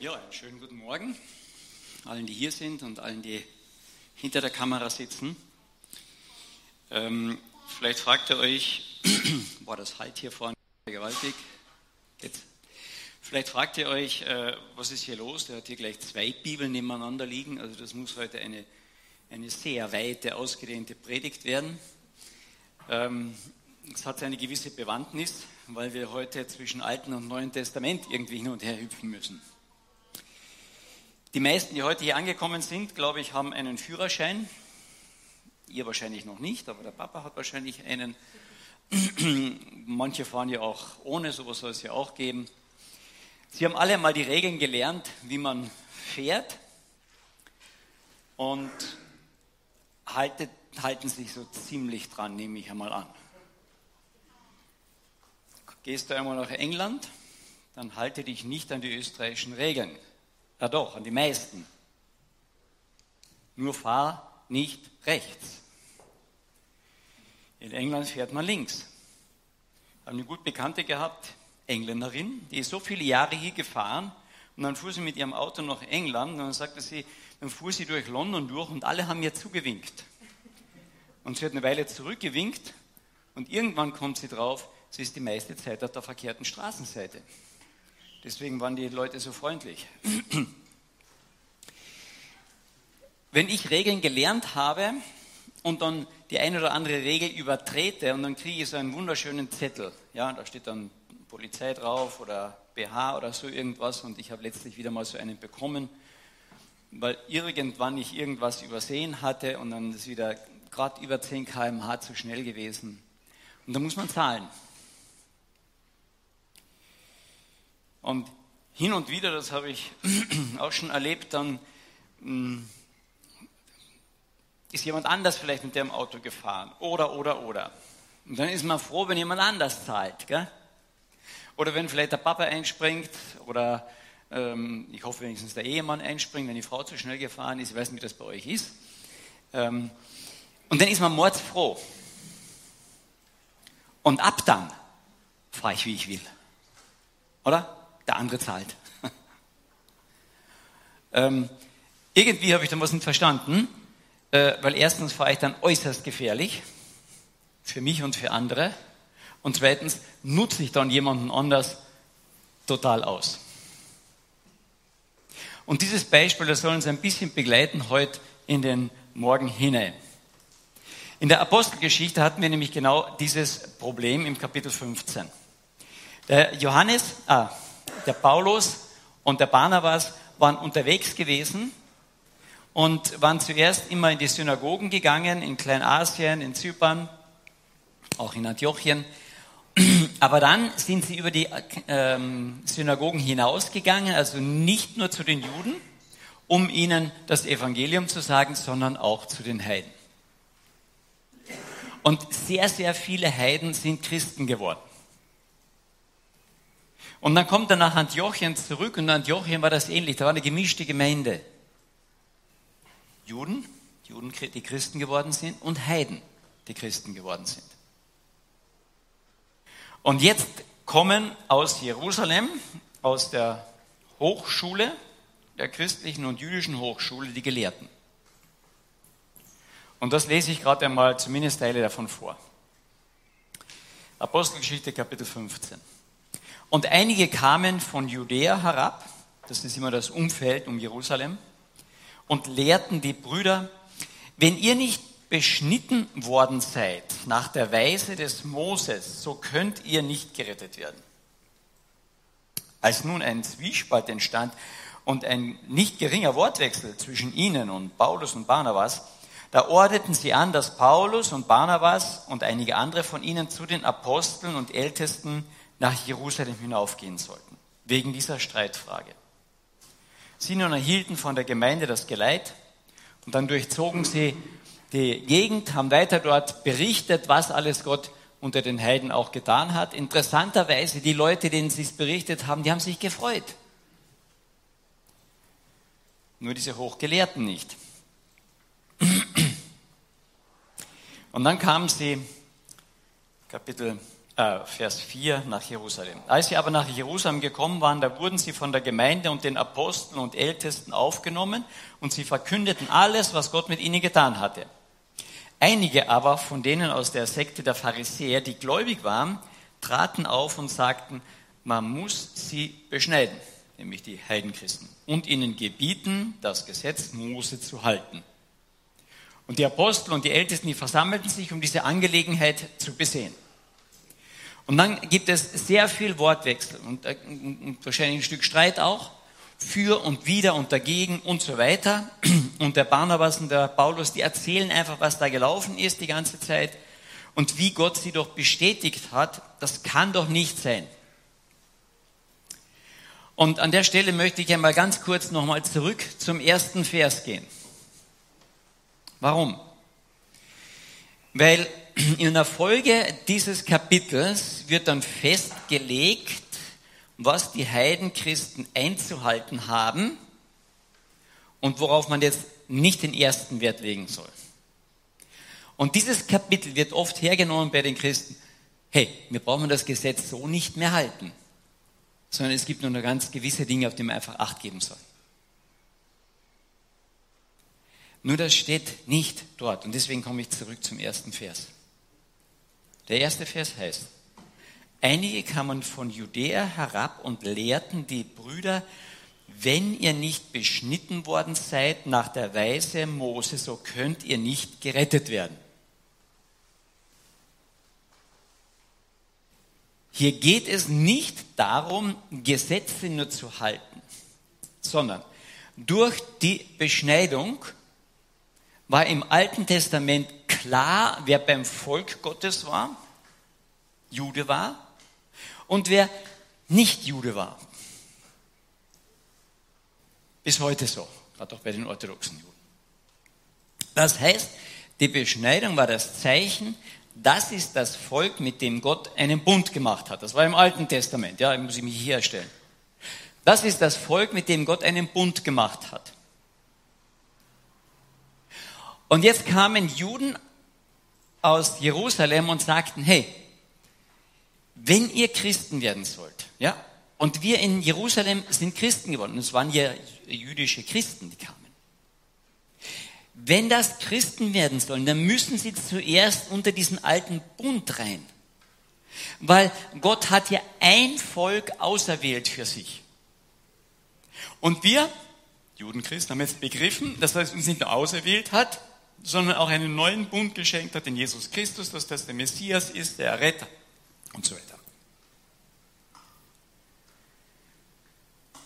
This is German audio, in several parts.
Ja, einen schönen guten Morgen allen, die hier sind und allen, die hinter der Kamera sitzen. Ähm, vielleicht fragt ihr euch, boah, das Halt hier vorne gewaltig. Jetzt. Vielleicht fragt ihr euch, äh, was ist hier los? Der hat hier gleich zwei Bibeln nebeneinander liegen. Also das muss heute eine, eine sehr weite, ausgedehnte Predigt werden. Ähm, es hat eine gewisse Bewandtnis, weil wir heute zwischen Alten und Neuen Testament irgendwie hin und her hüpfen müssen. Die meisten, die heute hier angekommen sind, glaube ich, haben einen Führerschein. Ihr wahrscheinlich noch nicht, aber der Papa hat wahrscheinlich einen. Manche fahren ja auch ohne, sowas soll es ja auch geben. Sie haben alle mal die Regeln gelernt, wie man fährt und haltet, halten sich so ziemlich dran, nehme ich einmal an. Gehst du einmal nach England, dann halte dich nicht an die österreichischen Regeln. Ja doch, an die meisten. Nur fahr nicht rechts. In England fährt man links. Ich habe eine gut Bekannte gehabt, Engländerin, die ist so viele Jahre hier gefahren und dann fuhr sie mit ihrem Auto nach England und dann sagte sie, dann fuhr sie durch London durch und alle haben ihr zugewinkt. Und sie hat eine Weile zurückgewinkt und irgendwann kommt sie drauf, sie ist die meiste Zeit auf der verkehrten Straßenseite. Deswegen waren die Leute so freundlich. Wenn ich Regeln gelernt habe und dann die eine oder andere Regel übertrete und dann kriege ich so einen wunderschönen Zettel, ja, da steht dann Polizei drauf oder BH oder so irgendwas und ich habe letztlich wieder mal so einen bekommen, weil irgendwann ich irgendwas übersehen hatte und dann ist wieder gerade über 10 km/h zu schnell gewesen. Und da muss man zahlen. Und hin und wieder, das habe ich auch schon erlebt, dann hm, ist jemand anders vielleicht mit dem Auto gefahren. Oder, oder, oder. Und dann ist man froh, wenn jemand anders zahlt. Gell? Oder wenn vielleicht der Papa einspringt oder ähm, ich hoffe wenigstens der Ehemann einspringt, wenn die Frau zu schnell gefahren ist. Ich weiß nicht, wie das bei euch ist. Ähm, und dann ist man mordsfroh. Und ab dann fahre ich, wie ich will. Oder? Der andere zahlt. ähm, irgendwie habe ich dann was nicht verstanden, äh, weil erstens fahre ich dann äußerst gefährlich, für mich und für andere, und zweitens nutze ich dann jemanden anders total aus. Und dieses Beispiel, das soll uns ein bisschen begleiten heute in den Morgen hinein. In der Apostelgeschichte hatten wir nämlich genau dieses Problem im Kapitel 15. Der Johannes, ah, der Paulus und der Barnabas waren unterwegs gewesen und waren zuerst immer in die Synagogen gegangen, in Kleinasien, in Zypern, auch in Antiochien. Aber dann sind sie über die ähm, Synagogen hinausgegangen, also nicht nur zu den Juden, um ihnen das Evangelium zu sagen, sondern auch zu den Heiden. Und sehr, sehr viele Heiden sind Christen geworden. Und dann kommt er nach Antiochien zurück und in Antiochien war das ähnlich. Da war eine gemischte Gemeinde. Juden, Juden, die Christen geworden sind, und Heiden, die Christen geworden sind. Und jetzt kommen aus Jerusalem, aus der Hochschule, der christlichen und jüdischen Hochschule, die Gelehrten. Und das lese ich gerade einmal zumindest Teile davon vor. Apostelgeschichte Kapitel 15. Und einige kamen von Judäa herab, das ist immer das Umfeld um Jerusalem, und lehrten die Brüder, wenn ihr nicht beschnitten worden seid nach der Weise des Moses, so könnt ihr nicht gerettet werden. Als nun ein Zwiespalt entstand und ein nicht geringer Wortwechsel zwischen ihnen und Paulus und Barnabas, da ordneten sie an, dass Paulus und Barnabas und einige andere von ihnen zu den Aposteln und Ältesten nach Jerusalem hinaufgehen sollten, wegen dieser Streitfrage. Sie nun erhielten von der Gemeinde das Geleit und dann durchzogen sie die Gegend, haben weiter dort berichtet, was alles Gott unter den Heiden auch getan hat. Interessanterweise, die Leute, denen sie es berichtet haben, die haben sich gefreut. Nur diese Hochgelehrten nicht. Und dann kamen sie, Kapitel äh, Vers 4 nach Jerusalem. Als sie aber nach Jerusalem gekommen waren, da wurden sie von der Gemeinde und den Aposteln und Ältesten aufgenommen und sie verkündeten alles, was Gott mit ihnen getan hatte. Einige aber von denen aus der Sekte der Pharisäer, die gläubig waren, traten auf und sagten, man muss sie beschneiden, nämlich die Heidenchristen, und ihnen gebieten, das Gesetz Mose zu halten. Und die Apostel und die Ältesten, die versammelten sich, um diese Angelegenheit zu besehen. Und dann gibt es sehr viel Wortwechsel und, äh, und wahrscheinlich ein Stück Streit auch für und wieder und dagegen und so weiter. Und der Barnabas und der Paulus, die erzählen einfach, was da gelaufen ist die ganze Zeit und wie Gott sie doch bestätigt hat. Das kann doch nicht sein. Und an der Stelle möchte ich einmal ganz kurz nochmal zurück zum ersten Vers gehen. Warum? Weil in der Folge dieses Kapitels wird dann festgelegt, was die Heidenchristen einzuhalten haben und worauf man jetzt nicht den ersten Wert legen soll. Und dieses Kapitel wird oft hergenommen bei den Christen. Hey, wir brauchen das Gesetz so nicht mehr halten, sondern es gibt nur noch ganz gewisse Dinge, auf die man einfach Acht geben soll. Nur das steht nicht dort. Und deswegen komme ich zurück zum ersten Vers. Der erste Vers heißt, einige kamen von Judäa herab und lehrten die Brüder, wenn ihr nicht beschnitten worden seid nach der Weise Mose, so könnt ihr nicht gerettet werden. Hier geht es nicht darum, Gesetze nur zu halten, sondern durch die Beschneidung war im Alten Testament klar, wer beim Volk Gottes war, Jude war, und wer nicht Jude war. Bis heute so, gerade auch bei den orthodoxen Juden. Das heißt, die Beschneidung war das Zeichen, das ist das Volk, mit dem Gott einen Bund gemacht hat. Das war im Alten Testament, ja, muss ich mich hier erstellen. Das ist das Volk, mit dem Gott einen Bund gemacht hat. Und jetzt kamen Juden aus Jerusalem und sagten, hey, wenn ihr Christen werden sollt, ja, und wir in Jerusalem sind Christen geworden, es waren ja jüdische Christen, die kamen. Wenn das Christen werden sollen, dann müssen sie zuerst unter diesen alten Bund rein. Weil Gott hat ja ein Volk auserwählt für sich. Und wir, Judenchristen, haben jetzt begriffen, dass er uns nicht nur auserwählt hat, sondern auch einen neuen Bund geschenkt hat in Jesus Christus, dass das der Messias ist, der Retter und so weiter.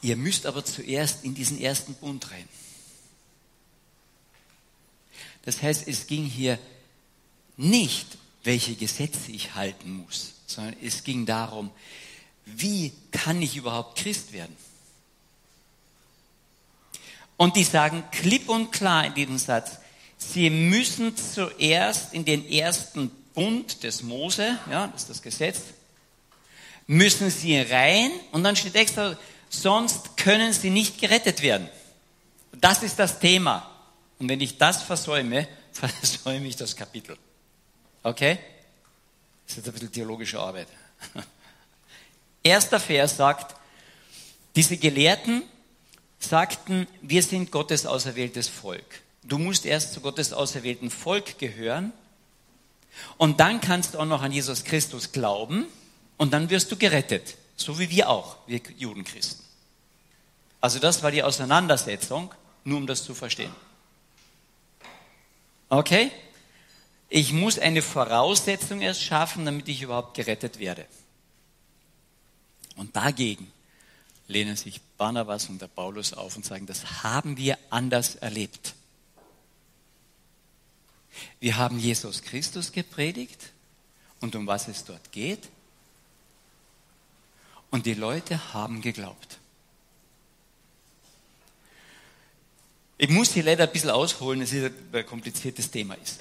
Ihr müsst aber zuerst in diesen ersten Bund rein. Das heißt, es ging hier nicht, welche Gesetze ich halten muss, sondern es ging darum, wie kann ich überhaupt Christ werden? Und die sagen klipp und klar in diesem Satz, Sie müssen zuerst in den ersten Bund des Mose, ja, das ist das Gesetz, müssen sie rein und dann steht extra, sonst können sie nicht gerettet werden. Das ist das Thema. Und wenn ich das versäume, versäume ich das Kapitel. Okay? Das ist jetzt ein bisschen theologische Arbeit. Erster Vers sagt, diese Gelehrten sagten, wir sind Gottes auserwähltes Volk. Du musst erst zu Gottes auserwählten Volk gehören und dann kannst du auch noch an Jesus Christus glauben und dann wirst du gerettet, so wie wir auch, wir Judenchristen. Also das war die Auseinandersetzung, nur um das zu verstehen. Okay? Ich muss eine Voraussetzung erst schaffen, damit ich überhaupt gerettet werde. Und dagegen lehnen sich Barnabas und der Paulus auf und sagen, das haben wir anders erlebt. Wir haben Jesus Christus gepredigt und um was es dort geht. Und die Leute haben geglaubt. Ich muss hier leider ein bisschen ausholen, es ist ein kompliziertes Thema ist.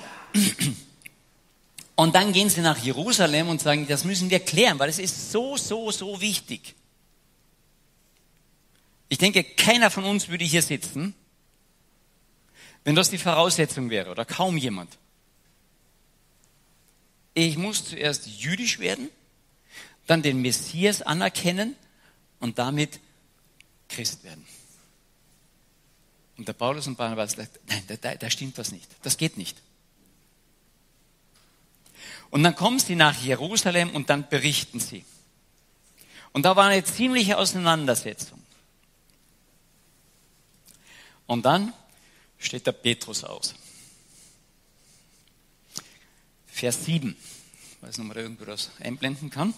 Und dann gehen sie nach Jerusalem und sagen, das müssen wir klären, weil es ist so, so, so wichtig. Ich denke, keiner von uns würde hier sitzen wenn das die Voraussetzung wäre oder kaum jemand. Ich muss zuerst jüdisch werden dann den Messias anerkennen und damit Christ werden. Und der Paulus und Barnabas sagt, nein, da, da stimmt was nicht. Das geht nicht. Und dann kommen sie nach Jerusalem und dann berichten sie. Und da war eine ziemliche Auseinandersetzung. Und dann steht der Petrus aus. Vers 7. Ich weiß nicht, ob man da irgendwo das einblenden kann.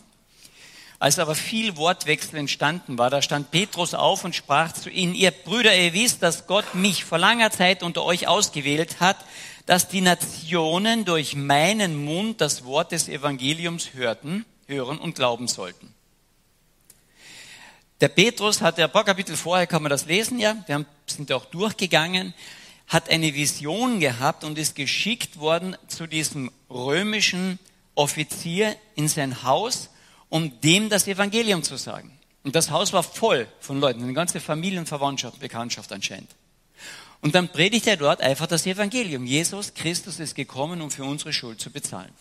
Als aber viel Wortwechsel entstanden war, da stand Petrus auf und sprach zu ihnen, ihr Brüder, ihr wisst, dass Gott mich vor langer Zeit unter euch ausgewählt hat, dass die Nationen durch meinen Mund das Wort des Evangeliums hörten, hören und glauben sollten. Der Petrus hat ein paar Kapitel vorher, kann man das lesen, ja, wir sind auch durchgegangen, hat eine Vision gehabt und ist geschickt worden zu diesem römischen Offizier in sein Haus, um dem das Evangelium zu sagen. Und das Haus war voll von Leuten, eine ganze Familienverwandtschaft, Bekanntschaft anscheinend. Und dann predigt er dort einfach das Evangelium. Jesus Christus ist gekommen, um für unsere Schuld zu bezahlen.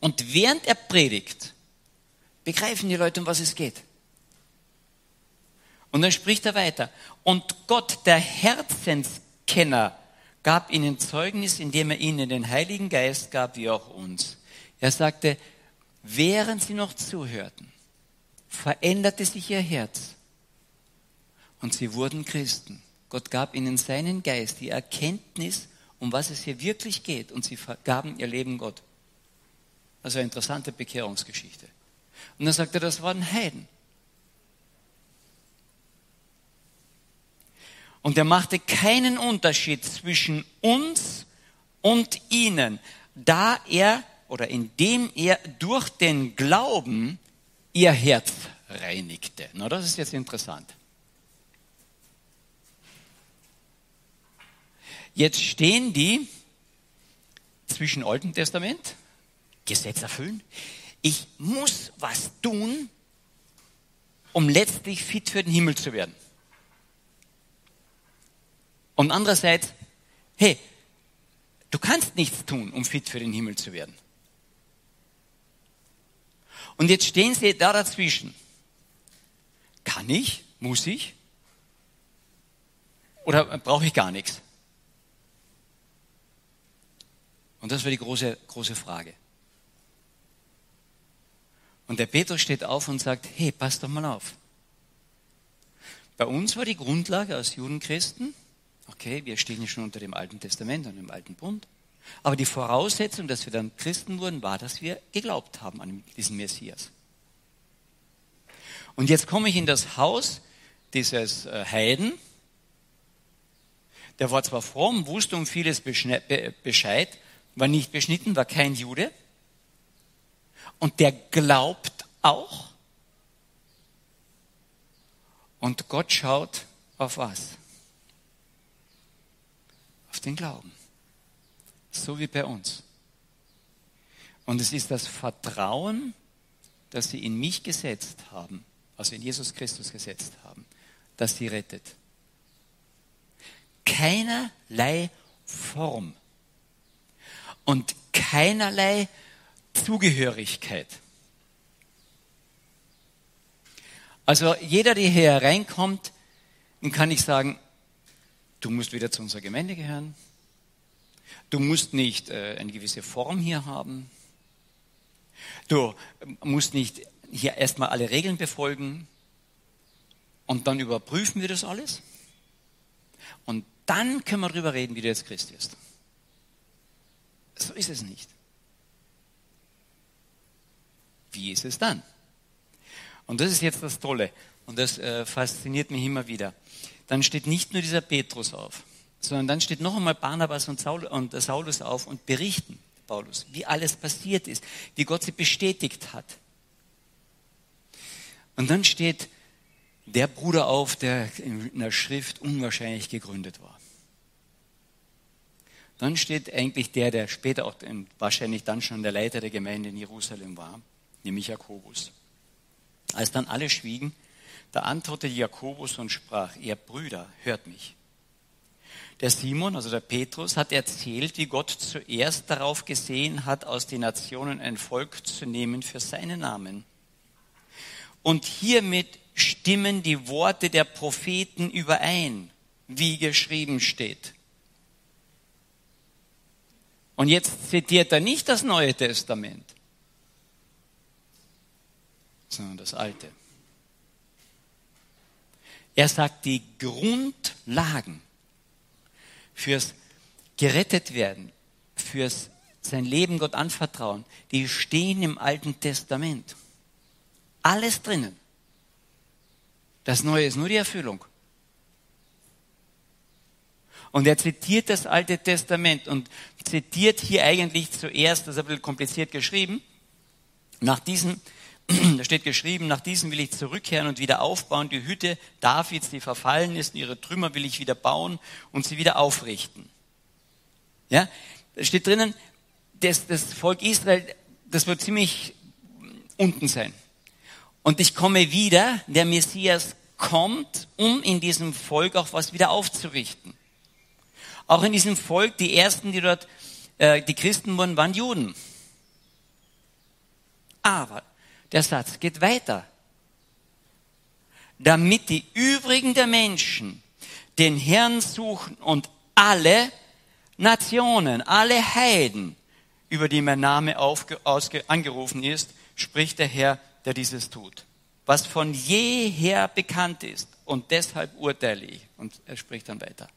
Und während er predigt, begreifen die Leute, um was es geht. Und dann spricht er weiter. Und Gott, der Herzenskenner, gab ihnen Zeugnis, indem er ihnen den Heiligen Geist gab, wie auch uns. Er sagte, während sie noch zuhörten, veränderte sich ihr Herz und sie wurden Christen. Gott gab ihnen seinen Geist, die Erkenntnis, um was es hier wirklich geht, und sie gaben ihr Leben Gott. Also eine interessante Bekehrungsgeschichte. Und dann sagt er, das waren Heiden. Und er machte keinen Unterschied zwischen uns und ihnen, da er oder indem er durch den Glauben ihr Herz reinigte. Na, das ist jetzt interessant. Jetzt stehen die zwischen Alten Testament, Gesetz erfüllen. Ich muss was tun, um letztlich fit für den Himmel zu werden. Und andererseits, hey, du kannst nichts tun, um fit für den Himmel zu werden. Und jetzt stehen sie da dazwischen. Kann ich? Muss ich? Oder brauche ich gar nichts? Und das war die große, große Frage. Und der Petrus steht auf und sagt, hey, pass doch mal auf. Bei uns war die Grundlage als Judenchristen, okay, wir stehen ja schon unter dem Alten Testament und dem Alten Bund, aber die Voraussetzung, dass wir dann Christen wurden, war, dass wir geglaubt haben an diesen Messias. Und jetzt komme ich in das Haus dieses äh, Heiden, der war zwar fromm, wusste um vieles Bescheid, war nicht beschnitten, war kein Jude. Und der glaubt auch. Und Gott schaut auf was? Den Glauben. So wie bei uns. Und es ist das Vertrauen, das sie in mich gesetzt haben, also in Jesus Christus gesetzt haben, das sie rettet. Keinerlei Form und keinerlei Zugehörigkeit. Also jeder, der hier reinkommt, dem kann ich sagen, du musst wieder zu unserer Gemeinde gehören. Du musst nicht äh, eine gewisse Form hier haben. Du musst nicht hier erstmal alle Regeln befolgen. Und dann überprüfen wir das alles. Und dann können wir darüber reden, wie du jetzt Christ wirst. So ist es nicht. Wie ist es dann? Und das ist jetzt das Tolle. Und das äh, fasziniert mich immer wieder. Dann steht nicht nur dieser Petrus auf, sondern dann steht noch einmal Barnabas und, Saul, äh, Saulus auf und berichten, Paulus, wie alles passiert ist, wie Gott sie bestätigt hat. Und dann steht der Bruder auf, der in der Schrift unwahrscheinlich gegründet war. Dann steht eigentlich der, der später auch wahrscheinlich dann schon der Leiter der Gemeinde in Jerusalem war, nämlich Jakobus. Als dann alle schwiegen, da antwortete Jakobus und sprach, ihr Brüder, hört mich. Der Simon, also der Petrus, hat erzählt, wie Gott zuerst darauf gesehen hat, aus den Nationen ein Volk zu nehmen für seinen Namen. Und hiermit stimmen die Worte der Propheten überein, wie geschrieben steht. Und jetzt zitiert er nicht das Neue Testament, sondern das Alte. Er sagt die Grundlagen fürs gerettet werden, fürs sein Leben Gott anvertrauen, die stehen im Alten Testament. Alles drinnen. Das Neue ist nur die Erfüllung. Und er zitiert das Alte Testament und zitiert hier eigentlich zuerst, das ist ein bisschen kompliziert geschrieben, nach diesem, da steht geschrieben, nach diesem will ich zurückkehren und wieder aufbauen, die Hütte Davids, die verfallen ist, ihre Trümmer will ich wieder bauen und sie wieder aufrichten. Ja, da steht drinnen, das, das Volk Israel, das wird ziemlich unten sein. Und ich komme wieder, der Messias kommt, um in diesem Volk auch was wieder aufzurichten. Auch in diesem Volk, die ersten, die dort, äh, die Christen wurden, waren Juden. Aber der Satz geht weiter. Damit die übrigen der Menschen den Herrn suchen und alle Nationen, alle Heiden, über die mein Name aufge, ausge, angerufen ist, spricht der Herr, der dieses tut was von jeher bekannt ist. Und deshalb urteile ich. Und er spricht dann weiter.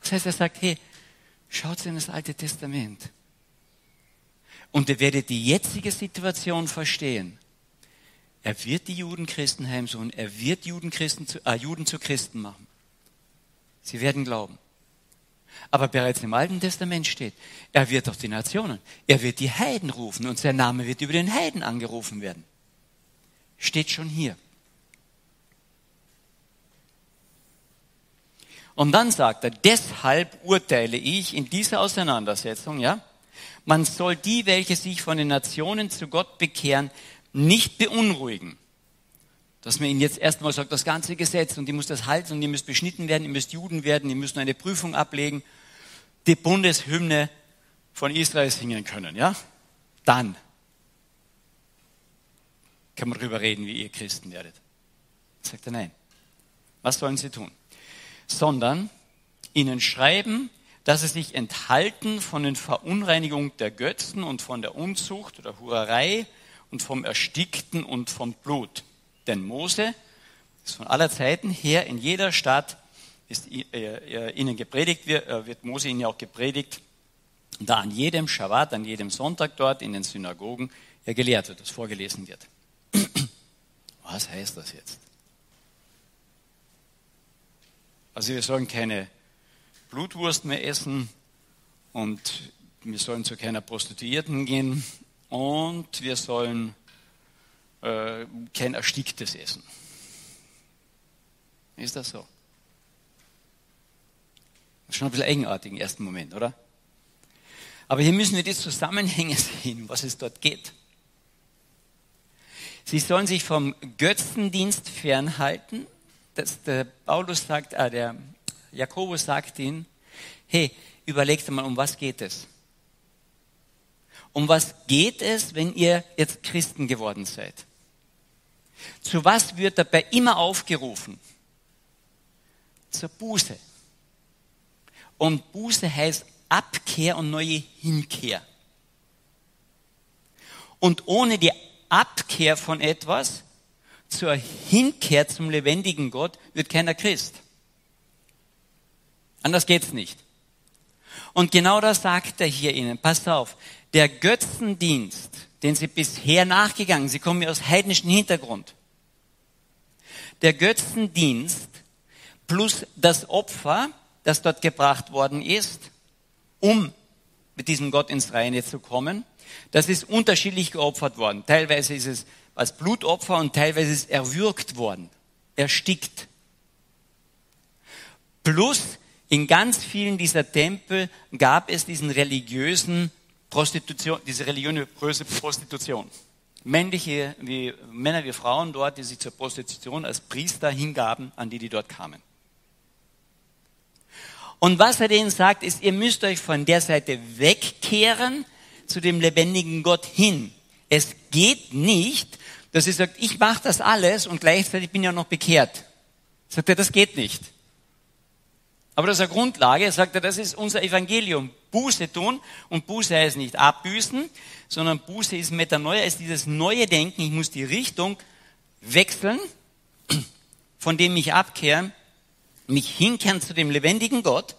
Das heißt, er sagt, hey, schaut in das Alte Testament. Und ihr werdet die jetzige Situation verstehen. Er wird die Juden Christen heimsuchen. Er wird Juden, Christen zu, äh, Juden zu Christen machen. Sie werden glauben. Aber bereits im Alten Testament steht, er wird auf die Nationen, er wird die Heiden rufen und sein Name wird über den Heiden angerufen werden. Steht schon hier. Und dann sagt er, deshalb urteile ich in dieser Auseinandersetzung, ja, man soll die, welche sich von den Nationen zu Gott bekehren, nicht beunruhigen. Dass man ihnen jetzt erstmal sagt, das ganze Gesetz und die muss das halten und ihr müsst beschnitten werden, ihr müsst Juden werden, ihr müsst eine Prüfung ablegen, die Bundeshymne von Israel singen können, ja? Dann kann man darüber reden, wie ihr Christen werdet. Sagt er nein. Was sollen sie tun? Sondern ihnen schreiben, dass sie sich enthalten von den Verunreinigungen der Götzen und von der Unzucht oder Hurerei und vom Erstickten und vom Blut. Denn Mose ist von aller Zeiten her in jeder Stadt ist ihnen gepredigt äh, wird Mose ihnen ja auch gepredigt, da an jedem Schabbat, an jedem Sonntag dort in den Synagogen er gelehrt wird, das vorgelesen wird. Was heißt das jetzt? Also wir sollen keine Blutwurst mehr essen und wir sollen zu keiner Prostituierten gehen und wir sollen äh, kein Ersticktes essen. Ist das so? Schon ein bisschen eigenartig im ersten Moment, oder? Aber hier müssen wir die Zusammenhänge sehen, was es dort geht. Sie sollen sich vom Götzendienst fernhalten. Das, der Paulus sagt, äh, der Jakobus sagt ihnen, hey, überlegt mal, um was geht es? Um was geht es, wenn ihr jetzt Christen geworden seid? Zu was wird dabei immer aufgerufen? Zur Buße. Und Buße heißt Abkehr und neue Hinkehr. Und ohne die Abkehr von etwas zur Hinkehr zum lebendigen Gott wird keiner Christ. Anders geht's nicht. Und genau das sagt er hier Ihnen. Passt auf. Der Götzendienst, den Sie bisher nachgegangen, Sie kommen ja aus heidnischem Hintergrund. Der Götzendienst plus das Opfer, das dort gebracht worden ist, um mit diesem Gott ins Reine zu kommen, das ist unterschiedlich geopfert worden. Teilweise ist es als Blutopfer und teilweise ist es erwürgt worden, erstickt. Plus in ganz vielen dieser Tempel gab es diesen religiösen Prostitution, diese religiöse Prostitution. Männliche wie Männer wie Frauen dort, die sich zur Prostitution als Priester hingaben, an die die dort kamen. Und was er denen sagt, ist, ihr müsst euch von der Seite wegkehren zu dem lebendigen Gott hin. Es geht nicht, dass sie sagt, ich mache das alles und gleichzeitig bin ich ja noch bekehrt. Sagt er, das geht nicht. Aber das ist eine Grundlage, sagt er, das ist unser Evangelium. Buße tun und Buße heißt nicht abbüßen, sondern Buße ist Metanoia, ist dieses neue Denken, ich muss die Richtung wechseln, von dem ich abkehren, mich hinkehren zu dem lebendigen Gott,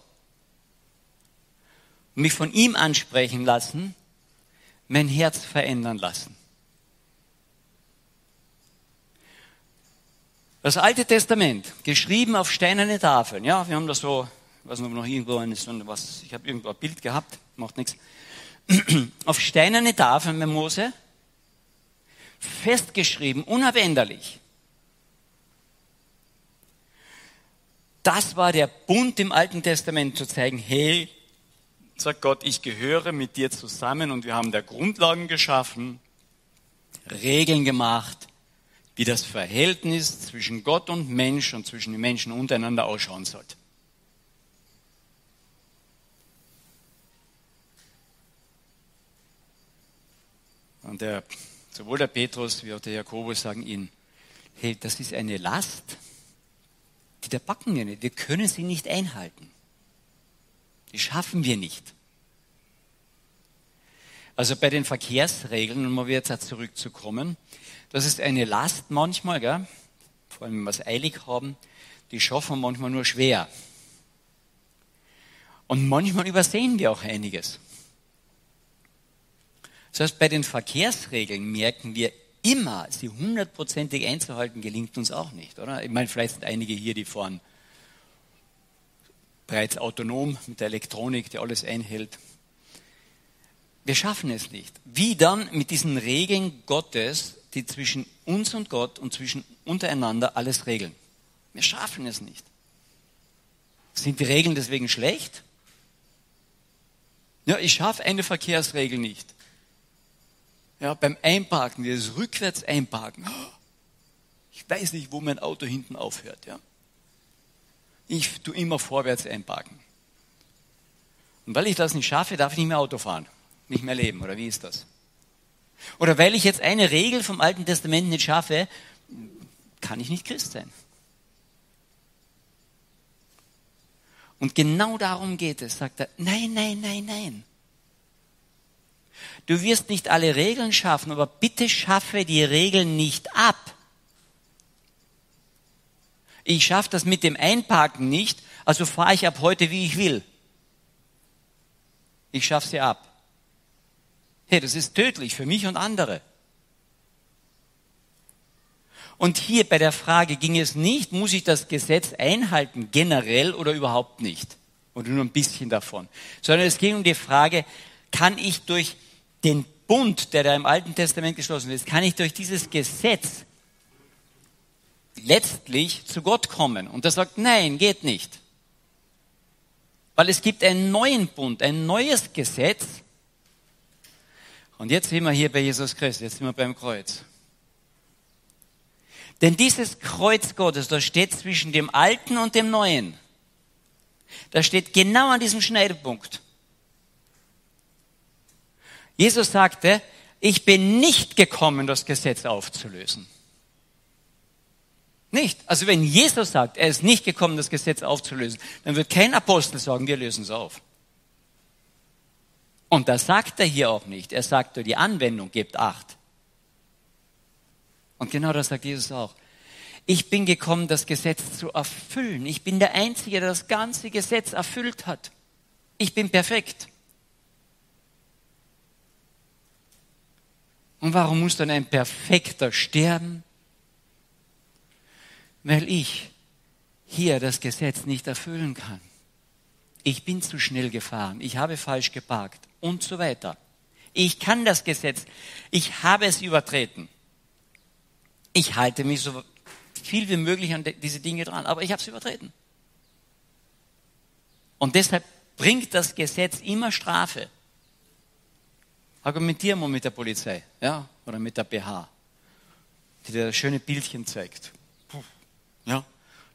mich von ihm ansprechen lassen, mein Herz verändern lassen. Das Alte Testament, geschrieben auf steinerne Tafeln. Ja, wir haben das so, ich weiß nicht, ob noch irgendwo eines, was, ich habe irgendwo ein Bild gehabt, macht nichts. auf steinerne Tafeln mit Mose, festgeschrieben, unabänderlich. Das war der Bund im Alten Testament zu zeigen, hey, sagt Gott, ich gehöre mit dir zusammen und wir haben da Grundlagen geschaffen, Regeln gemacht, wie das Verhältnis zwischen Gott und Mensch und zwischen den Menschen untereinander ausschauen sollte. Und der, sowohl der Petrus wie auch der Jakobus sagen ihnen, hey, das ist eine Last, die der packen wir nicht. Wir können sie nicht einhalten. Die schaffen wir nicht. Also bei den Verkehrsregeln, um mal jetzt zurückzukommen, das ist eine Last manchmal, gell? vor allem wenn wir es eilig haben, die schaffen wir manchmal nur schwer. Und manchmal übersehen wir auch einiges. Das heißt, bei den Verkehrsregeln merken wir immer, sie hundertprozentig einzuhalten, gelingt uns auch nicht, oder? Ich meine, vielleicht sind einige hier, die fahren bereits autonom mit der Elektronik, die alles einhält. Wir schaffen es nicht. Wie dann mit diesen Regeln Gottes, die zwischen uns und Gott und zwischen untereinander alles regeln? Wir schaffen es nicht. Sind die Regeln deswegen schlecht? Ja, ich schaffe eine Verkehrsregel nicht. Ja, beim Einparken, dieses rückwärts einparken. Ich weiß nicht, wo mein Auto hinten aufhört, ja. Ich tue immer vorwärts einparken. Und weil ich das nicht schaffe, darf ich nicht mehr Auto fahren, nicht mehr leben, oder wie ist das? Oder weil ich jetzt eine Regel vom Alten Testament nicht schaffe, kann ich nicht Christ sein. Und genau darum geht es, sagt er, nein, nein, nein, nein. Du wirst nicht alle Regeln schaffen, aber bitte schaffe die Regeln nicht ab. Ich schaffe das mit dem Einparken nicht, also fahre ich ab heute, wie ich will. Ich schaffe sie ab. Hey, das ist tödlich für mich und andere. Und hier bei der Frage ging es nicht, muss ich das Gesetz einhalten, generell oder überhaupt nicht? Oder nur ein bisschen davon. Sondern es ging um die Frage, kann ich durch den Bund, der da im Alten Testament geschlossen ist, kann ich durch dieses Gesetz letztlich zu Gott kommen. Und er sagt, nein, geht nicht. Weil es gibt einen neuen Bund, ein neues Gesetz. Und jetzt sind wir hier bei Jesus Christus, jetzt sind wir beim Kreuz. Denn dieses Kreuz Gottes, das steht zwischen dem Alten und dem Neuen. Das steht genau an diesem Schneidepunkt. Jesus sagte, ich bin nicht gekommen, das Gesetz aufzulösen. Nicht. Also wenn Jesus sagt, er ist nicht gekommen, das Gesetz aufzulösen, dann wird kein Apostel sagen, wir lösen es auf. Und das sagt er hier auch nicht. Er sagt nur die Anwendung, gebt acht. Und genau das sagt Jesus auch. Ich bin gekommen, das Gesetz zu erfüllen. Ich bin der Einzige, der das ganze Gesetz erfüllt hat. Ich bin perfekt. Und warum muss dann ein Perfekter sterben? weil ich hier das Gesetz nicht erfüllen kann. Ich bin zu schnell gefahren, ich habe falsch geparkt und so weiter. Ich kann das Gesetz, ich habe es übertreten. Ich halte mich so viel wie möglich an diese Dinge dran, aber ich habe es übertreten. Und deshalb bringt das Gesetz immer Strafe. Argumentieren wir mit der Polizei, ja, oder mit der BH, die dir das schöne Bildchen zeigt. Ja,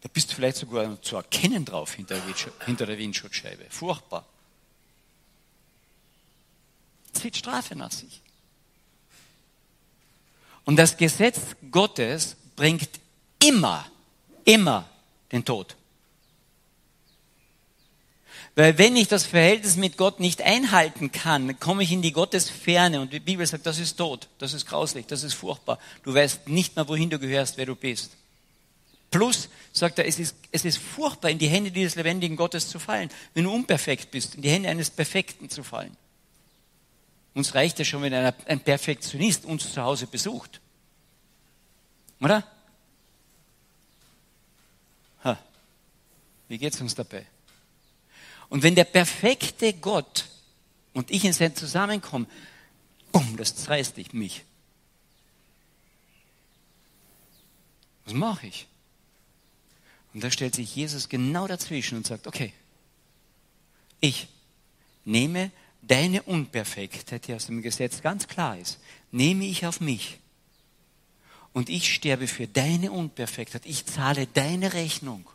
da bist du vielleicht sogar zu erkennen drauf hinter der Windschutzscheibe. Furchtbar. Zieht Strafe nach sich. Und das Gesetz Gottes bringt immer, immer den Tod. Weil wenn ich das Verhältnis mit Gott nicht einhalten kann, komme ich in die Gottesferne und die Bibel sagt, das ist tot, das ist grauslich, das ist furchtbar. Du weißt nicht mehr, wohin du gehörst, wer du bist. Plus, sagt er, es ist, es ist furchtbar, in die Hände dieses lebendigen Gottes zu fallen, wenn du unperfekt bist, in die Hände eines Perfekten zu fallen. Uns reicht ja schon, wenn ein, ein Perfektionist uns zu Hause besucht. Oder? Ha. Wie geht's uns dabei? Und wenn der perfekte Gott und ich in sein Zusammenkommen, bumm, das zerreißt dich mich. Was mache ich? Und da stellt sich Jesus genau dazwischen und sagt, okay, ich nehme deine Unperfektheit, die aus dem Gesetz ganz klar ist, nehme ich auf mich. Und ich sterbe für deine Unperfektheit. Ich zahle deine Rechnung.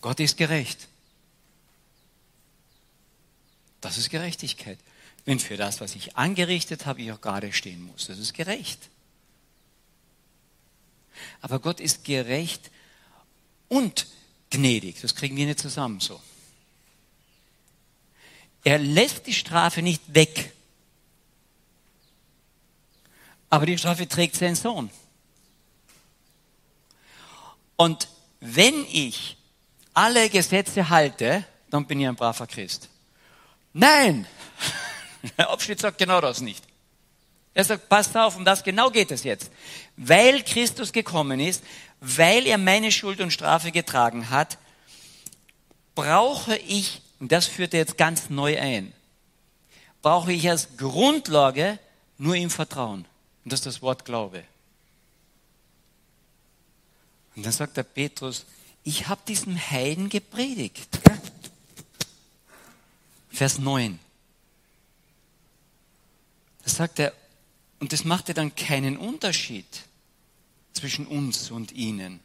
Gott ist gerecht. Das ist Gerechtigkeit. Wenn für das, was ich angerichtet habe, ich auch gerade stehen muss. Das ist gerecht. Aber Gott ist gerecht und gnädig. Das kriegen wir nicht zusammen so. Er lässt die Strafe nicht weg. Aber die Strafe trägt sein Sohn. Und wenn ich alle Gesetze halte, dann bin ich ein braver Christ. Nein! Der Abschnitt sagt genau das nicht. Er sagt, passt auf, um das genau geht es jetzt. Weil Christus gekommen ist, weil er meine Schuld und Strafe getragen hat, brauche ich, und das führt er jetzt ganz neu ein, brauche ich als Grundlage nur ihm Vertrauen. Und das ist das Wort Glaube. Und dann sagt der Petrus, ich habe diesen Heiden gepredigt. Vers 9. Da sagt er, und das machte dann keinen Unterschied zwischen uns und ihnen,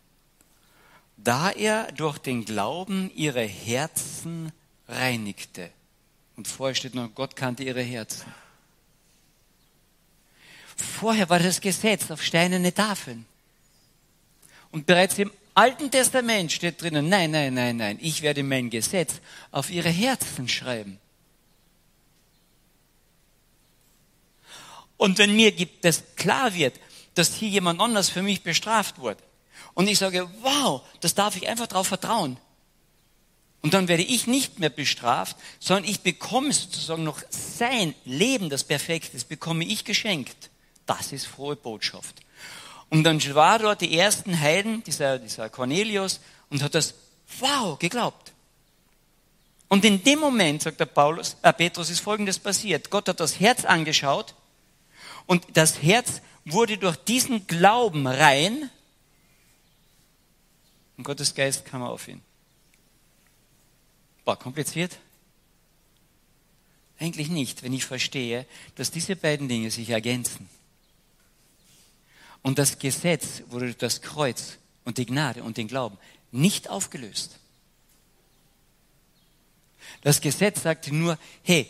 da er durch den Glauben ihre Herzen reinigte. Und vorher steht noch, Gott kannte ihre Herzen. Vorher war das Gesetz auf steinerne Tafeln. Und bereits im Alten Testament steht drinnen, nein, nein, nein, nein, ich werde mein Gesetz auf ihre Herzen schreiben. Und wenn mir das klar wird, dass hier jemand anders für mich bestraft wurde, und ich sage, wow, das darf ich einfach darauf vertrauen. Und dann werde ich nicht mehr bestraft, sondern ich bekomme sozusagen noch sein Leben, das perfekt ist, bekomme ich geschenkt. Das ist frohe Botschaft. Und dann war dort die ersten Heiden, dieser, dieser Cornelius, und hat das, wow, geglaubt. Und in dem Moment, sagt der Paulus, äh, Petrus, ist Folgendes passiert. Gott hat das Herz angeschaut und das Herz wurde durch diesen Glauben rein und Gottes Geist kam auf ihn. War kompliziert? Eigentlich nicht, wenn ich verstehe, dass diese beiden Dinge sich ergänzen. Und das Gesetz wurde durch das Kreuz und die Gnade und den Glauben nicht aufgelöst. Das Gesetz sagte nur, hey,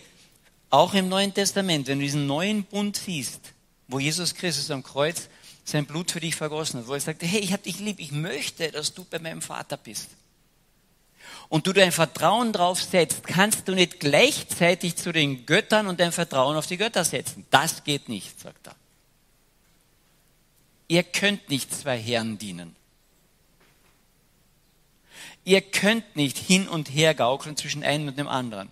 auch im Neuen Testament, wenn du diesen neuen Bund siehst, wo Jesus Christus am Kreuz sein Blut für dich vergossen hat, wo er sagte, hey, ich hab dich lieb, ich möchte, dass du bei meinem Vater bist. Und du dein Vertrauen drauf setzt, kannst du nicht gleichzeitig zu den Göttern und dein Vertrauen auf die Götter setzen. Das geht nicht, sagt er. Ihr könnt nicht zwei Herren dienen. Ihr könnt nicht hin und her gaukeln zwischen einem und dem anderen.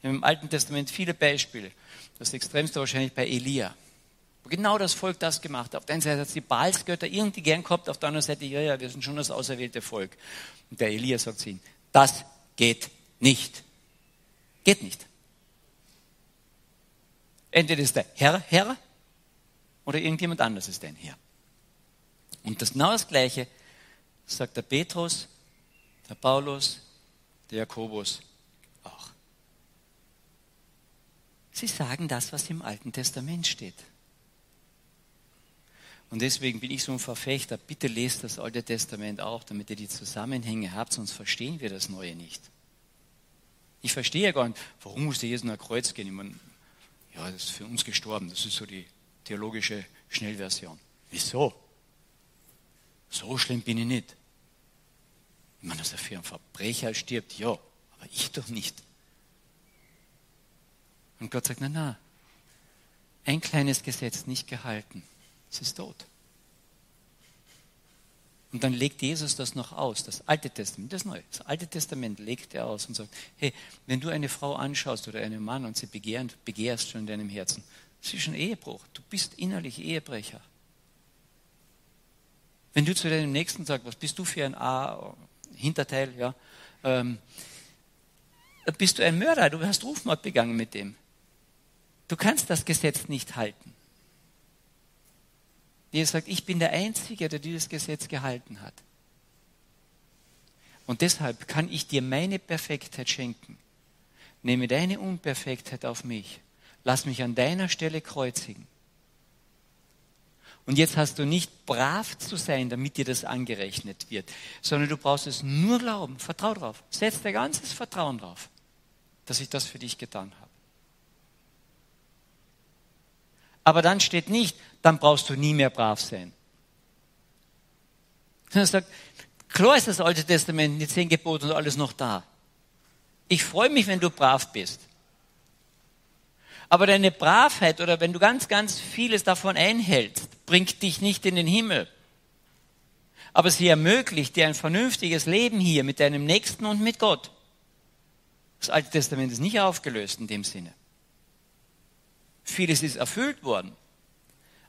Wir haben im Alten Testament viele Beispiele. Das extremste wahrscheinlich bei Elia. Genau das Volk das gemacht hat. Auf der einen Seite hat es die Baalsgötter irgendwie gern gehabt, auf der anderen Seite, ja, ja, wir sind schon das auserwählte Volk. Und der Elia sagt zu ihnen, das geht nicht. Geht nicht. Entweder ist der Herr Herr oder irgendjemand anders ist dein Herr. Und das genau das Gleiche sagt der Petrus, der Paulus, der Jakobus auch. Sie sagen das, was im Alten Testament steht. Und deswegen bin ich so ein Verfechter, bitte lest das Alte Testament auch, damit ihr die Zusammenhänge habt, sonst verstehen wir das Neue nicht. Ich verstehe ja gar nicht, warum musste Jesus nach Kreuz gehen? Ich meine, ja, das ist für uns gestorben, das ist so die theologische Schnellversion. Wieso? So schlimm bin ich nicht. Ich meine, dass er für einen Verbrecher stirbt, ja, aber ich doch nicht. Und Gott sagt, na, na, ein kleines Gesetz nicht gehalten, es ist tot. Und dann legt Jesus das noch aus, das Alte Testament, das Neue. Das Alte Testament legt er aus und sagt, hey, wenn du eine Frau anschaust oder einen Mann und sie begehren, begehrst schon in deinem Herzen, das ist ein Ehebruch. Du bist innerlich Ehebrecher. Wenn du zu deinem Nächsten sagst, was bist du für ein A, Hinterteil, ja, ähm, bist du ein Mörder, du hast Rufmord begangen mit dem. Du kannst das Gesetz nicht halten. Jesus sagt, ich bin der Einzige, der dieses Gesetz gehalten hat. Und deshalb kann ich dir meine Perfektheit schenken. Nehme deine Unperfektheit auf mich. Lass mich an deiner Stelle kreuzigen. Und jetzt hast du nicht brav zu sein, damit dir das angerechnet wird, sondern du brauchst es nur glauben. Vertrau drauf. Setz dein ganzes Vertrauen drauf, dass ich das für dich getan habe. Aber dann steht nicht, dann brauchst du nie mehr brav sein. Sondern er sagt, klar ist das Alte Testament, die zehn Gebote und alles noch da. Ich freue mich, wenn du brav bist. Aber deine Bravheit oder wenn du ganz, ganz vieles davon einhältst, bringt dich nicht in den Himmel. Aber sie ermöglicht dir ein vernünftiges Leben hier mit deinem Nächsten und mit Gott. Das Alte Testament ist nicht aufgelöst in dem Sinne. Vieles ist erfüllt worden.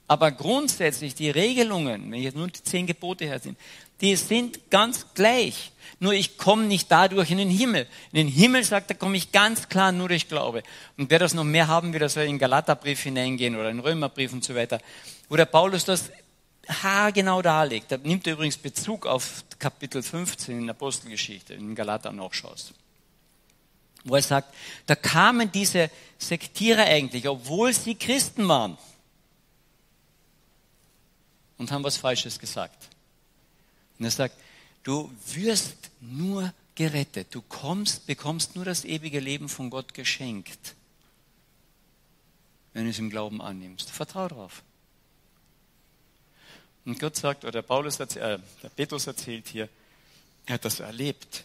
Aber grundsätzlich die Regelungen, wenn jetzt nur die zehn Gebote her sind, die sind ganz gleich. Nur ich komme nicht dadurch in den Himmel. In den Himmel, sagt er, komme ich ganz klar nur durch Glaube. Und wer das noch mehr haben will, der soll in Galaterbrief hineingehen oder in Römerbrief und so weiter, wo der Paulus das haargenau darlegt. Da nimmt er übrigens Bezug auf Kapitel 15 in der Apostelgeschichte, in Galater nachschaust wo er sagt, da kamen diese Sektierer eigentlich, obwohl sie Christen waren, und haben was Falsches gesagt. Und er sagt, du wirst nur gerettet, du kommst, bekommst nur das ewige Leben von Gott geschenkt, wenn du es im Glauben annimmst. Vertrau drauf. Und Gott sagt, oder Paulus, äh, der Petrus erzählt hier, er hat das erlebt,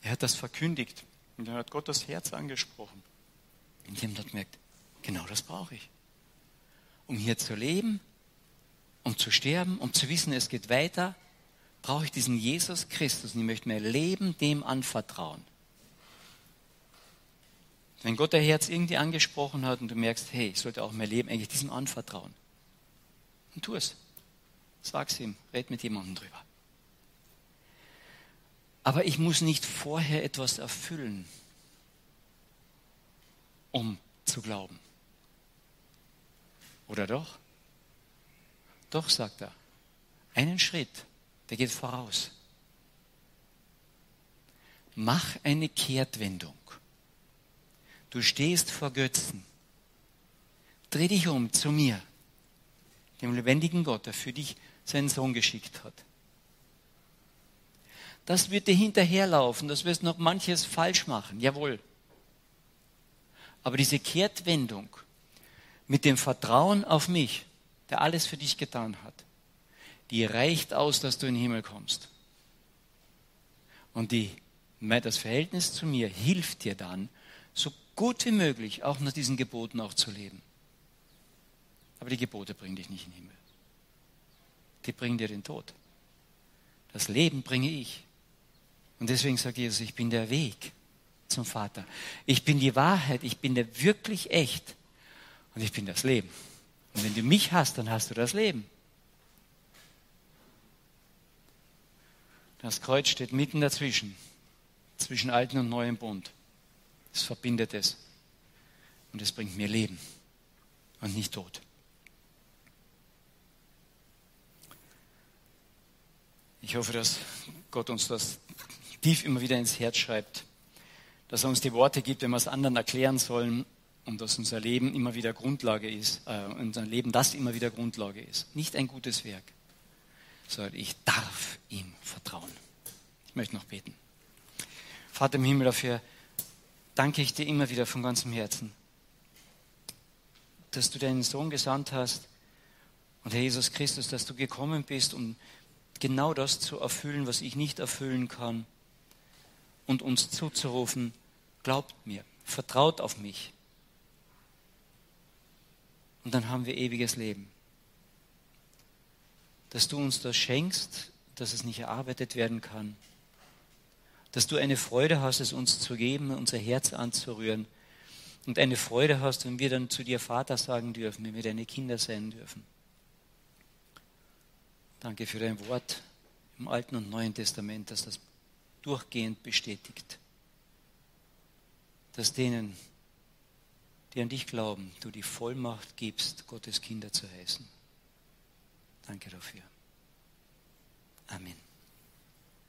er hat das verkündigt. Und dann hat Gott das Herz angesprochen. Und haben dort gemerkt, genau das brauche ich. Um hier zu leben, um zu sterben, um zu wissen, es geht weiter, brauche ich diesen Jesus Christus und ich möchte mein Leben dem anvertrauen. Wenn Gott dein Herz irgendwie angesprochen hat und du merkst, hey, ich sollte auch mein Leben eigentlich diesem anvertrauen, dann tu es. Sag's ihm, red mit jemandem drüber. Aber ich muss nicht vorher etwas erfüllen, um zu glauben. Oder doch? Doch, sagt er. Einen Schritt, der geht voraus. Mach eine Kehrtwendung. Du stehst vor Götzen. Dreh dich um zu mir, dem lebendigen Gott, der für dich seinen Sohn geschickt hat das wird dir hinterherlaufen, das wirst noch manches falsch machen, jawohl. Aber diese Kehrtwendung mit dem Vertrauen auf mich, der alles für dich getan hat, die reicht aus, dass du in den Himmel kommst. Und die, das Verhältnis zu mir hilft dir dann, so gut wie möglich auch nach diesen Geboten auch zu leben. Aber die Gebote bringen dich nicht in den Himmel. Die bringen dir den Tod. Das Leben bringe ich. Und deswegen sagt Jesus, ich bin der Weg zum Vater. Ich bin die Wahrheit, ich bin der wirklich echt. Und ich bin das Leben. Und wenn du mich hast, dann hast du das Leben. Das Kreuz steht mitten dazwischen, zwischen alten und neuen Bund. Es verbindet es. Und es bringt mir Leben und nicht Tod. Ich hoffe, dass Gott uns das tief immer wieder ins Herz schreibt, dass er uns die Worte gibt, wenn wir es anderen erklären sollen und dass unser Leben immer wieder Grundlage ist, äh, unser Leben das immer wieder Grundlage ist. Nicht ein gutes Werk, sondern ich darf ihm vertrauen. Ich möchte noch beten. Vater im Himmel, dafür danke ich dir immer wieder von ganzem Herzen, dass du deinen Sohn gesandt hast, Und Herr Jesus Christus, dass du gekommen bist, um genau das zu erfüllen, was ich nicht erfüllen kann. Und uns zuzurufen, glaubt mir, vertraut auf mich. Und dann haben wir ewiges Leben. Dass du uns das schenkst, dass es nicht erarbeitet werden kann. Dass du eine Freude hast, es uns zu geben, unser Herz anzurühren. Und eine Freude hast, wenn wir dann zu dir Vater sagen dürfen, wenn wir deine Kinder sein dürfen. Danke für dein Wort im Alten und Neuen Testament, dass das durchgehend bestätigt. Dass denen, die an dich glauben, du die Vollmacht gibst, Gottes Kinder zu heißen. Danke dafür. Amen.